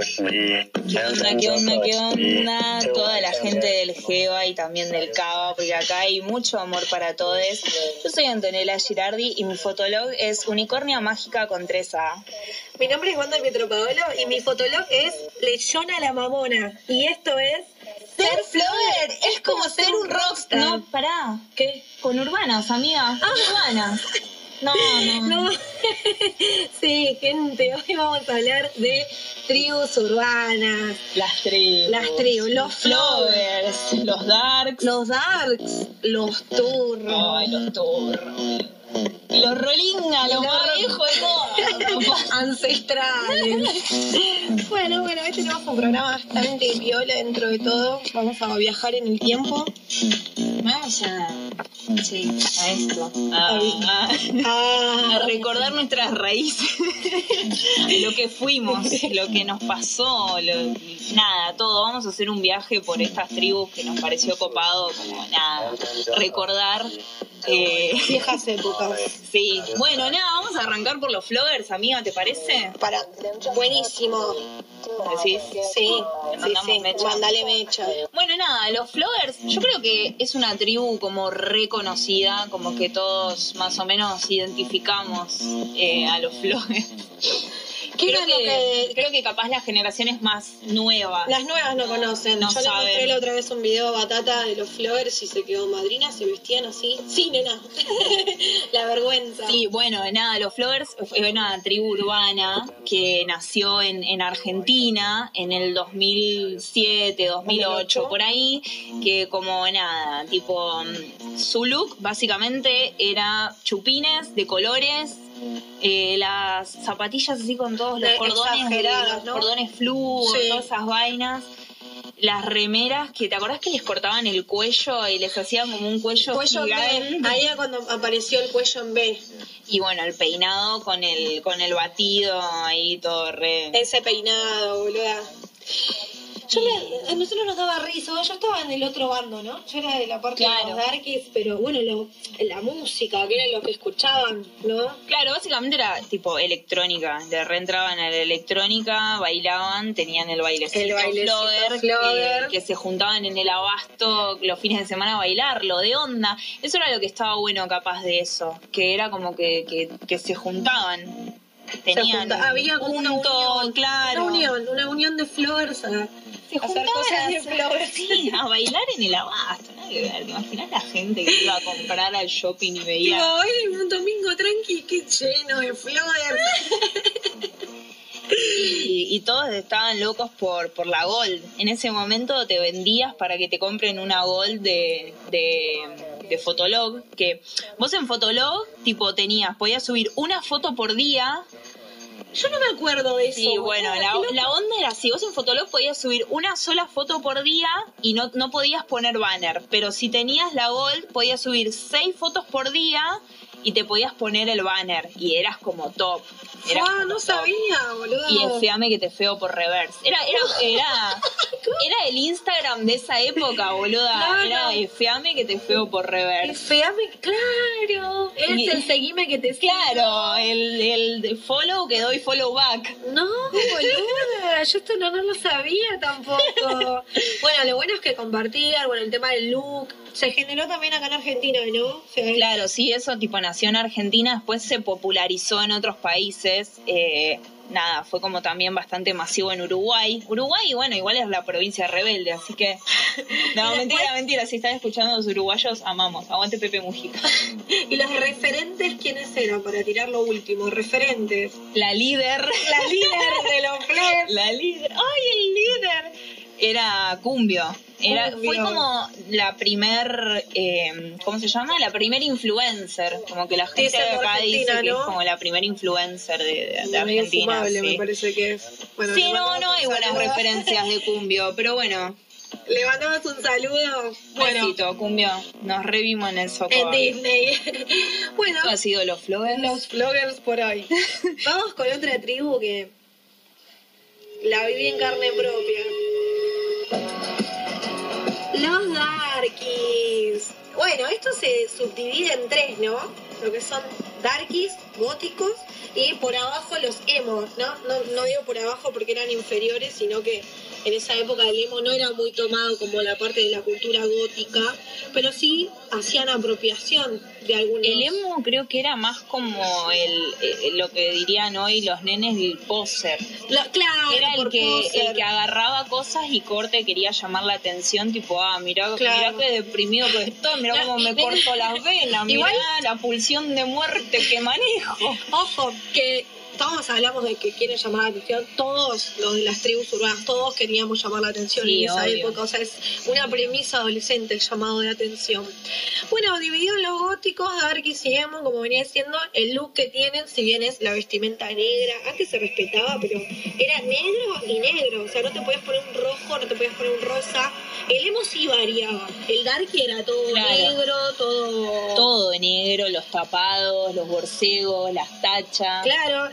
¿Qué onda, qué onda, qué onda? Toda la gente del Geva y también del Cava, porque acá hay mucho amor para todos. Yo soy Antonella Girardi y mi fotolog es Unicornia Mágica con 3A. Mi nombre es Wanda Pietropaolo y mi fotolog es Leyona la Mamona. Y esto es... Ser flogger es como ser un rockstar. No, pará. ¿Qué? Con urbanas, amiga. Urbanas. No, no. No. sí, gente, hoy vamos a hablar de tribus urbanas. Las tribus. Las tribus, los Flowers, los darks. Los darks, los turros. Ay, los turros. Los rolinga, los más viejos de todos. ancestrales. bueno, bueno, hoy tenemos un programa bastante viola dentro de todo. Vamos a viajar en el tiempo. Vamos a. Sí, a esto. A, a- Ah, a recordar nuestras raíces. lo que fuimos, lo que nos pasó, lo- nada, todo. Vamos a hacer un viaje por estas tribus que nos pareció copado, como nada. Recordar. eh, viejas épocas. sí, bueno, nada, vamos a arrancar por los floggers, amiga, ¿te parece? Para, buenísimo. ¿Decís? Sí, ¿Le sí, sí. mecha? Mandale mecha. Bueno, nada, los floggers, yo creo que es una tribu como reconocida, como que todos más o menos identificamos eh, a los floggers. ¿Qué Creo que, que- creo que capaz las generaciones más nuevas. Las nuevas no conocen. No Yo le mostré la otra vez un video Batata de los Flowers y se quedó madrina, se vestían así. Sí, nena. la vergüenza. Sí, bueno, nada, los Floggers es una tribu urbana que nació en, en Argentina en el 2007, 2008, por ahí, que como nada, tipo, mm, su look básicamente era chupines de colores, eh, las zapatillas así con todos los Eh, cordones, los ¿no? cordones Sí. todas esas vainas. Las remeras que te acordás que les cortaban el cuello y les hacían como un cuello, Cuello gigante. B. Ahí era cuando apareció el cuello en B. Y bueno, el peinado con el, con el batido ahí todo re. Ese peinado, boluda. Yo me- a nosotros nos daba risa, yo estaba en el otro bando, ¿no? Yo era de la parte Claro. de los darkies, pero bueno, lo- la música, que era lo que escuchaban, ¿no? Claro, básicamente era tipo electrónica. Le reentraban a la electrónica, bailaban, tenían el bailecito, El bailecito flogger, flogger. Que, que se juntaban en el abasto los fines de semana a bailarlo, de onda. Eso era lo que estaba bueno capaz de eso, que era como que, que, que se juntaban. Tenían había como una unión, claro. Una unión, una unión de flowers a Se hacer cosas de flowers. Sí, a bailar en el abasto, nada que ver. ¿Te imaginas la gente que iba a comprar al shopping y veía Digo, hoy un domingo tranqui, qué lleno de flowers. y, y todos estaban locos por, por la Gold. En ese momento te vendías para que te compren una Gold de, de, de Fotolog, que vos en Fotolog, tipo, tenías, podías subir una foto por día. Yo no me acuerdo de eso. Sí, bueno, la, la onda era así, vos en Fotolog podías subir una sola foto por día y no, no podías poner banner, pero si tenías la Gold podías subir seis fotos por día y te podías poner el banner y eras como top. Eras Ah, como no top. sabía, boludo. Y enfeame que te feo por reverse. Era, era, era, era el Instagram de esa época, boluda. Claro. Era enfeame que te feo por reverse. Feame, claro. Es Y- el seguime que te. Claro, el, el follow que doy follow back. No, boluda, yo esto no, no lo sabía tampoco. bueno, lo bueno es que compartían, bueno, el tema del look. Se generó también acá en Argentina, ¿no? O sea, Claro, sí, eso tipo nació en Argentina, después se popularizó en otros países. eh, nada, fue como también bastante masivo en Uruguay. Uruguay, bueno, igual es la provincia rebelde, así que. No, mentira, mentira. Si están escuchando los uruguayos, amamos. Aguante Pepe Mujica. ¿Y los referentes quiénes eran? Para tirar lo último, referentes. La líder. La líder de los. La líder. ¡Ay, el líder! Era Cumbio. Era. Fue como la primer, eh, ¿cómo se llama? La primer influencer. Como que la gente de acá dice que es como la primer influencer de, de- de Argentina. fumable, sí. me parece que es. Bueno, Sí, no, no hay buenas saludo. referencias de Cumbio, pero bueno, Le mandamos un saludo. Bueno, besito, Cumbio, nos revimos en el en socorro. Disney. bueno, Esto ha sido los floggers. los vloggers por hoy. Vamos con otra tribu que la viví en carne propia. Los Darkies. Bueno, esto se subdivide en tres, ¿no? Lo que son darkies, góticos, y por abajo los emo, ¿no? ¿no? No digo por abajo porque eran inferiores, sino que en esa época el emo no era muy tomado como la parte de la cultura gótica, pero sí hacían apropiación de algunos. El emo creo que era más como el, eh, lo que dirían hoy los nenes del poser. La- claro, Era el que, poser. el que agarraba cosas y corte quería llamar la atención, tipo, ah, mirá, Claro. mirá qué deprimido que estoy, mirá cómo me corto las venas, mirá Igual- la pulsión de muerte que manejo. Ojo, que todos hablamos de que quieren llamar la atención, todos los de las tribus urbanas, todos queríamos llamar la atención Sí, en esa obvio. época, o sea, es una premisa adolescente el llamado de atención. Bueno, dividido en los góticos, darkies y emo, como venía diciendo, el look que tienen, si bien es la vestimenta negra, antes se respetaba, pero era negro y negro, o sea, no te podías poner un rojo, no te podías poner un rosa, el emo sí variaba, el darky era todo Claro. negro, todo... Todo de negro, los tapados, los borcegos, las tachas. Claro,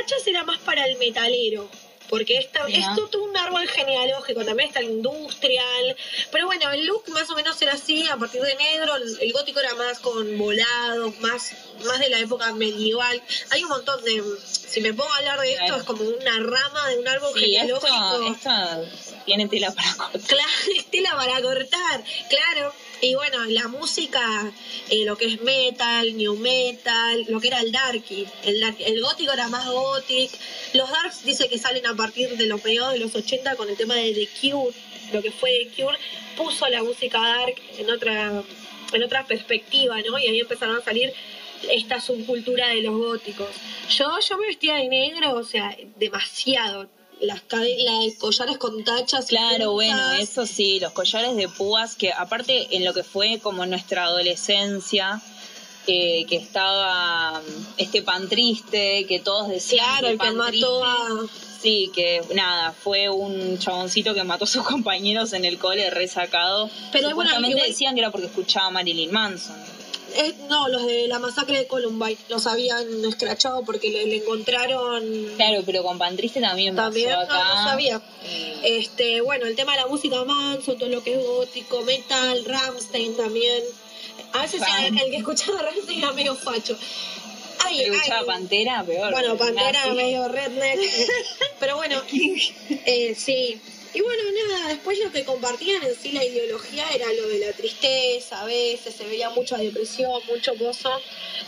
tachas era más para el metalero. Porque esta, esto tuvo un árbol genealógico, también está el industrial. Pero bueno, el look más o menos era así, a partir de negro, el, el gótico era más con volados, más, más de la época medieval. Hay un montón de. Si me pongo a hablar de esto, es como una rama de un árbol Sí, esto, genealógico. esto tiene tela para cortar. Claro, estela para cortar, claro. Y bueno, la música, eh, lo que es metal, new metal, lo que era el darky, el, el gótico era más gothic. Los darks dice que salen a partir de los mediados de los 80 con el tema de The Cure, lo que fue The Cure, puso la música dark en otra, en otra perspectiva, ¿no? Y ahí empezaron a salir esta subcultura de los góticos. Yo, yo me vestía de negro, o sea, demasiado. Las cadenas, collares con tachas. y Claro, bueno, eso sí, los collares de púas, que aparte en lo que fue como nuestra adolescencia, eh, que estaba mm, este pan triste, que todos decían Claro, el que Pan mató a. Sí, que nada, fue un chaboncito que mató a sus compañeros en el cole resacado. Pero bueno, igual- decían que era porque escuchaba a Marilyn Manson. Eh, no, los de la masacre de Columbine los habían escrachado porque le, le encontraron. Claro, pero con pan triste también, También, pasó no, acá. no sabía. Este, bueno, el tema de la música Manson, todo lo que es gótico, metal, Ramstein también. A veces el, el que escuchaba Ramstein era medio facho. Ay, escuchaba Pantera, peor. Bueno, Pantera Nazi. medio redneck. Pero bueno, eh, sí. Y bueno, nada, después lo que compartían en sí la ideología era lo de la tristeza, a veces se veía mucha depresión, mucho gozo,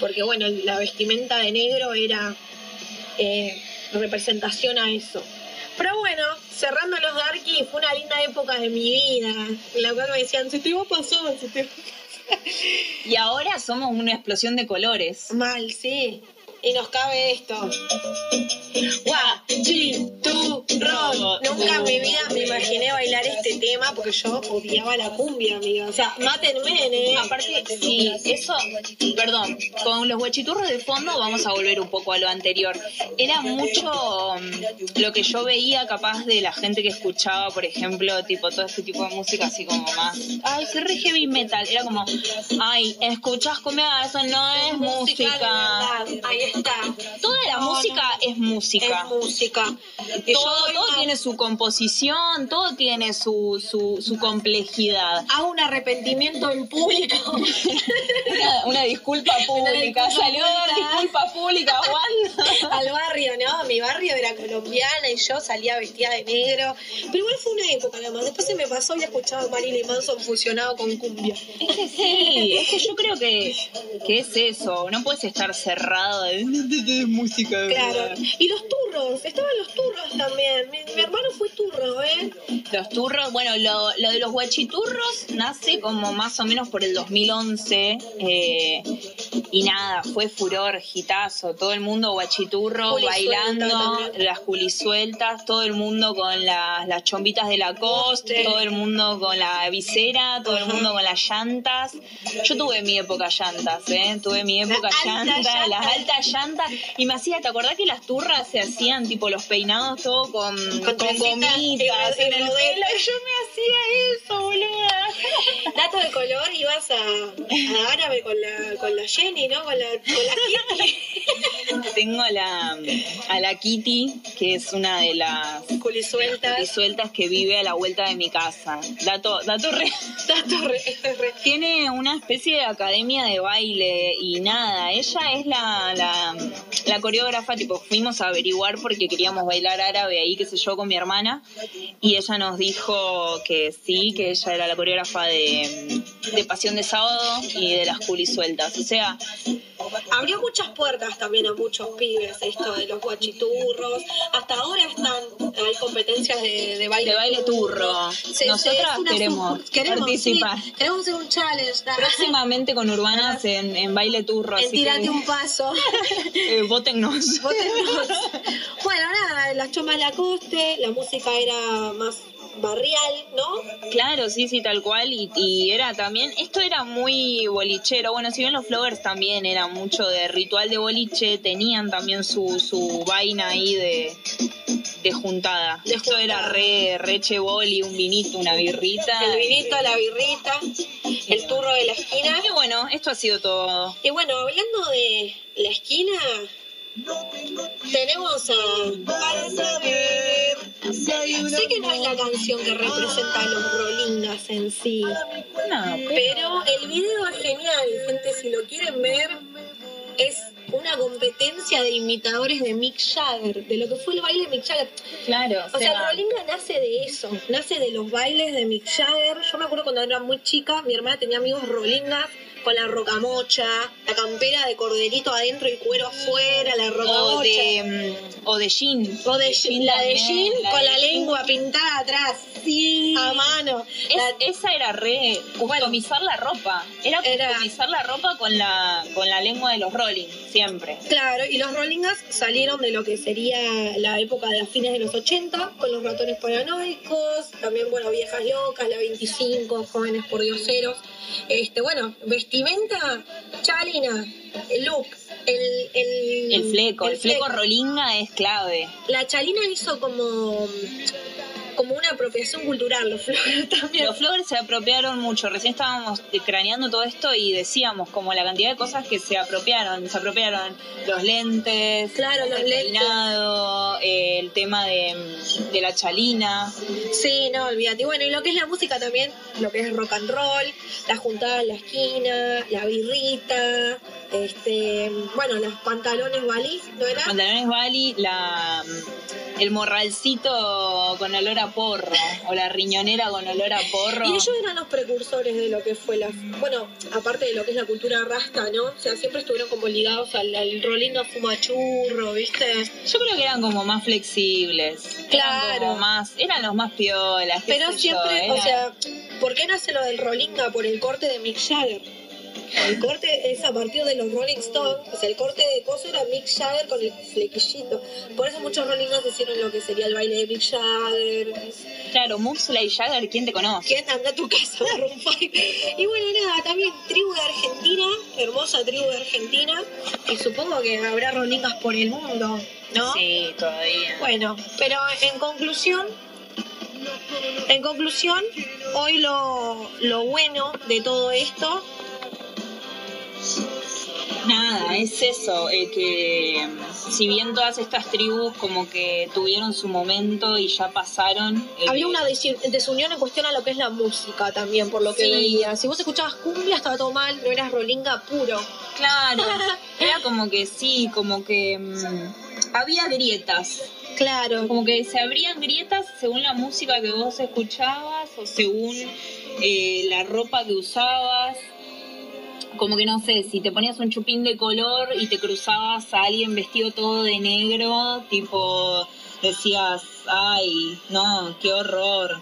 porque bueno, la vestimenta de negro era eh, representación a eso. Pero bueno, cerrando los darky, fue una linda época de mi vida, en la cual me decían, se te va a pasar, se te va a Y ahora somos una explosión de colores. Mal, sí. Y nos cabe esto. Nunca en mi vida me imaginé bailar este tema porque yo odiaba la cumbia, amiga. O sea, mátenme, ¿eh? Aparte, sí, eso, perdón, con los guachiturros de fondo vamos a volver un poco a lo anterior. Era mucho mm, lo que yo veía capaz de la gente que escuchaba, por ejemplo, tipo todo este tipo de música así como más, ay, qué re heavy metal. Era como, ay, escuchas cumbia, eso no es música. Ahí está. Toda la No, música no. es música. Es música. Todo, una- tiene su composición, todo tiene su, su, su complejidad. Hago un arrepentimiento en público. Una, una disculpa pública. Salió a dar pública. disculpa pública, Juan. al barrio, ¿no? Mi barrio era colombiana y yo salía vestida de negro. Pero igual fue una época nada más. Después se me pasó y escuchaba a Marilyn Manson fusionado con cumbia. Es que sí, es que yo creo que, que es eso. No puedes estar cerrado de, de- de- de música. Claro. Y los turros, estaban los turros también. Mi, mi hermano fue turro, ¿eh? Los turros, bueno, lo, lo de los guachiturros nace como más o menos por el 2011 eh, y nada, fue furor, gitazo, todo el mundo guachiturro Juli bailando, suelta las culisueltas, todo el mundo con las, las chombitas de la costa, Sí. todo el mundo con la visera, todo el mundo con las llantas. Yo tuve mi época llantas, ¿eh? Tuve mi época llantas, llanta. las altas llantas y me hacía, ¿te acordás que las turras se hacían tipo los peinados todo con, Con gomitas en el rodete. pelo? Yo me hacía eso, boluda. Dato de color, ibas a, a árabe con la, con la Jenny, ¿no? Con la, con. Tengo a la, a la Kitty, que es una de las Culisueltas. sueltas que vive a la vuelta de mi casa. Dato, dato re- Dato re- esto es re- Tiene una especie de academia de baile y nada, ella es la, la, la coreógrafa, tipo, fuimos a averiguar porque queríamos bailar árabe ahí, qué sé yo, con mi hermana, y ella nos dijo que sí, que ella era la coreógrafa de, de Pasión de Sábado y de las culisueltas, o sea, Abrió muchas puertas también a muchos pibes esto de los guachiturros. Hasta ahora están, hay competencias de, de baile. De baile turro. Se- Nosotras queremos sub- queremos participar. sí, queremos hacer un challenge. próximamente con Urbanas en, en baile turro, En así tirate que un paso. eh, votennos. Votennos. bueno, nada, las chomas Lacoste, la música era más barrial, ¿no? Claro, sí, sí, tal cual. Y, y era también, esto era muy bolichero. Bueno, si bien los Flowers también era mucho de ritual de boliche, tenían también su, su vaina ahí de, de juntada. De esto era re, re cheboli, un vinito, una birrita. El vinito, la birrita, el turro de la esquina. Y bueno, esto ha sido todo. Y bueno, hablando de la esquina, tenemos a... Para saber. Sé que no es la canción que representa a los rolingas en sí, No, pero el video es genial, gente, si lo quieren ver, es una competencia de imitadores de Mick Jagger, de lo que fue el baile de Mick Jagger. claro. O sea, el Rolinga nace de eso, nace de los bailes de Mick Jagger. Yo me acuerdo cuando era muy chica, mi hermana tenía amigos Rolingas con la rocamocha, la campera de corderito adentro y cuero afuera, la o rocamocha. de, mm, o de jean. O de jean, la de jean la con de la jean. lengua pintada atrás, Sí. a mano. Es- La- esa era re customizar la ropa. Era Era- customizar la ropa con la con la lengua de los Rolling, siempre. Claro, y los Rollingas salieron de lo que sería la época de a fines de los 80, con los ratones paranoicos, también, bueno, viejas locas, la 25, jóvenes por dioseros. Este, bueno, vestimenta, chalina, el look, el, el, El fleco, el, fleco, rolinga es clave. La chalina hizo como, como una apropiación cultural, los flores también. Los Flowers se apropiaron mucho. Recién estábamos eh, craneando todo esto y decíamos como la cantidad de cosas que se apropiaron. Se apropiaron los lentes, Claro, los el lentes. peinado, eh, el tema de, de la chalina. Sí, no, olvídate. Y Bueno, y lo que es la música también, lo que es rock and roll, la juntada en la esquina, la birrita, este, bueno, los pantalones balí, ¿no era? Pantalones Bali, la, el morralcito con olor a porro o la riñonera con olor a porro. Y ellos eran los precursores de lo que fue la, bueno, aparte de lo que es la cultura rasta, ¿no? O sea, siempre estuvieron como ligados al, al fumachurro, ¿viste? Yo creo que eran como más flexibles. Claro. Eran como más, eran los más piolas. Pero yo, siempre, o sea, ¿por qué nace lo del rolinga? Por el corte de Mick Jagger. El corte es a partir de los Rolling Stones, o sea, el corte de coso era Mick Jagger con el flequillito. Por eso muchos Rollingas hicieron lo que sería el baile de Mick Jagger. Claro, Muxla y Jagger, ¿quién te conoce? ¿Quién anda a tu casa, Maroon 5? Y bueno, nada, también tribu de Argentina, hermosa tribu de Argentina, y supongo que habrá Rollingas por el mundo, ¿no? Sí, todavía. Bueno, pero en conclusión, en conclusión, hoy lo, lo bueno de todo esto, Nada, es eso, eh, que mm, si bien todas estas tribus como que tuvieron su momento y ya pasaron... eh, había una desunión en cuestión a lo que es la música también, por lo que Sí. veía. Si vos escuchabas cumbia estaba todo mal, no eras rolinga puro. Claro, era como que sí, como que mm, había grietas. Claro. Como que se abrían grietas según la música que vos escuchabas o según eh, la ropa que usabas. Como que no sé, si te ponías un chupín de color y te cruzabas a alguien vestido todo de negro, tipo decías, ay, no, qué horror.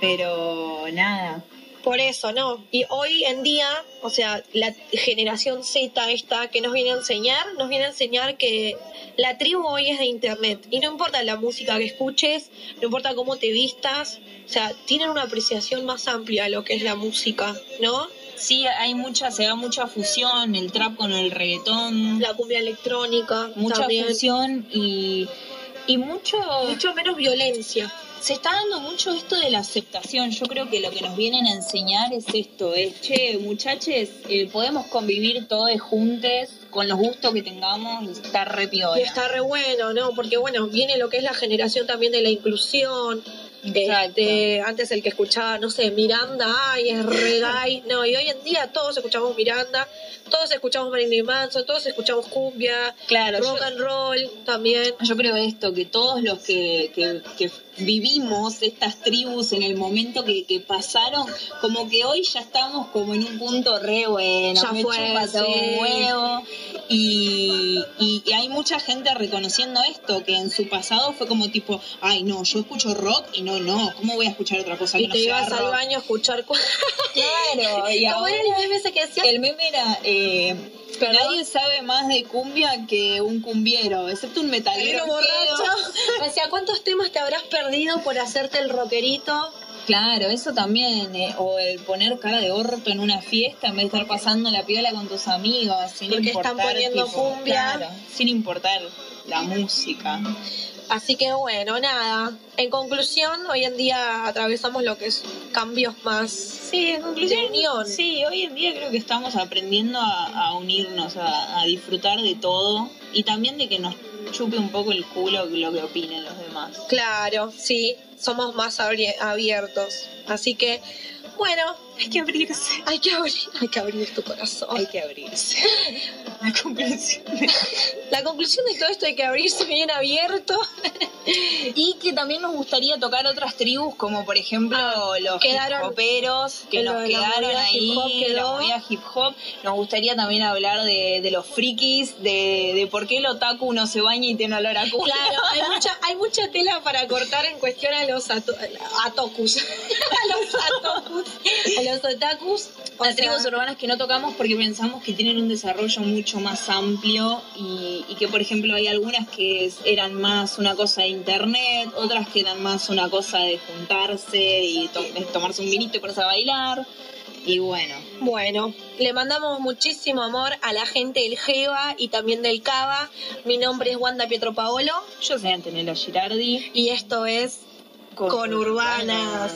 Pero nada. Por eso, ¿no? Y hoy en día, o sea, la generación Z esta que nos viene a enseñar, nos viene a enseñar que la tribu hoy es de internet. Y no importa la música que escuches, no importa cómo te vistas, o sea, tienen una apreciación más amplia a lo que es la música, ¿no? Sí, hay mucha, se da mucha fusión, el trap con el reggaetón. La cumbia electrónica, mucha también. fusión y Y mucho, mucho menos violencia. se está dando mucho esto de la aceptación. Yo creo que lo que nos vienen a enseñar es esto, es, che, muchachos, eh, podemos convivir todos juntos con los gustos que tengamos y está re piola. Y está re bueno, ¿no? Porque bueno, viene lo que es la generación también de la inclusión. Este, antes el que escuchaba, no sé, Miranda, ay, es re gay. No, y hoy en día todos escuchamos Miranda, todos escuchamos Marilyn Manson, todos escuchamos cumbia, Claro, rock yo- and roll también. Yo creo esto, que todos los que, que, que vivimos estas tribus en el momento que, que pasaron, como que hoy ya estamos como en un punto re bueno, Ya me fue, todo un sí. huevo. Y, y- y hay mucha gente reconociendo esto, que en su pasado fue como tipo, ay no, yo escucho rock y no, no, ¿cómo voy a escuchar otra cosa que Y no te sea ibas al baño a escuchar. cu- Claro, y ¿Cómo era ahora- el meme ese que decía? el meme era, eh, Perdón. nadie sabe más de cumbia que un cumbiero, excepto un metalero Pero borracho. O sea, ¿cuántos temas te habrás perdido por hacerte el rockerito? Claro, eso también, eh, o el poner cara de orto en una fiesta en vez de estar pasando la piola con tus amigos, sin Porque importar, están poniendo tipo, cumbia. claro, sin importar la música. Así que bueno, nada. En conclusión, hoy en día atravesamos lo que es cambios más Sí, en conclusión, de unión. sí, hoy en día creo que estamos aprendiendo a, a unirnos, a, a disfrutar de todo y también de que nos chupe un poco el culo lo que opinen los demás. Claro, sí, somos más abiertos. Así que, bueno, Hay que abrirse. hay que abrir, hay que abrir tu corazón. Hay que abrirse. La conclusión. La conclusión de todo esto hay que abrirse bien abierto. Y que también nos gustaría tocar otras tribus, como por ejemplo los Ah, quedaron- hip que nos de quedaron ahí, hip hop quedó. la movida hip hop. Nos gustaría también hablar de, de los frikis, de, de por qué el otaku no se baña y tiene olor a culo. Claro, hay mucha, hay mucha tela para cortar en cuestión a los ato- atokus. a los atokus. A los otakus. Sea, tribus urbanas que no tocamos porque pensamos que tienen un desarrollo mucho más amplio y, y que, por ejemplo, hay algunas que eran más una cosa de internet, otras que eran más una cosa de juntarse y to- de tomarse un vinito y ponerse a bailar. Y bueno, Bueno, le mandamos muchísimo amor a la gente del Geva y también del Cava. Mi nombre es Wanda Pietro Paolo yo soy Antonella Girardi. y esto es Con Urbanas.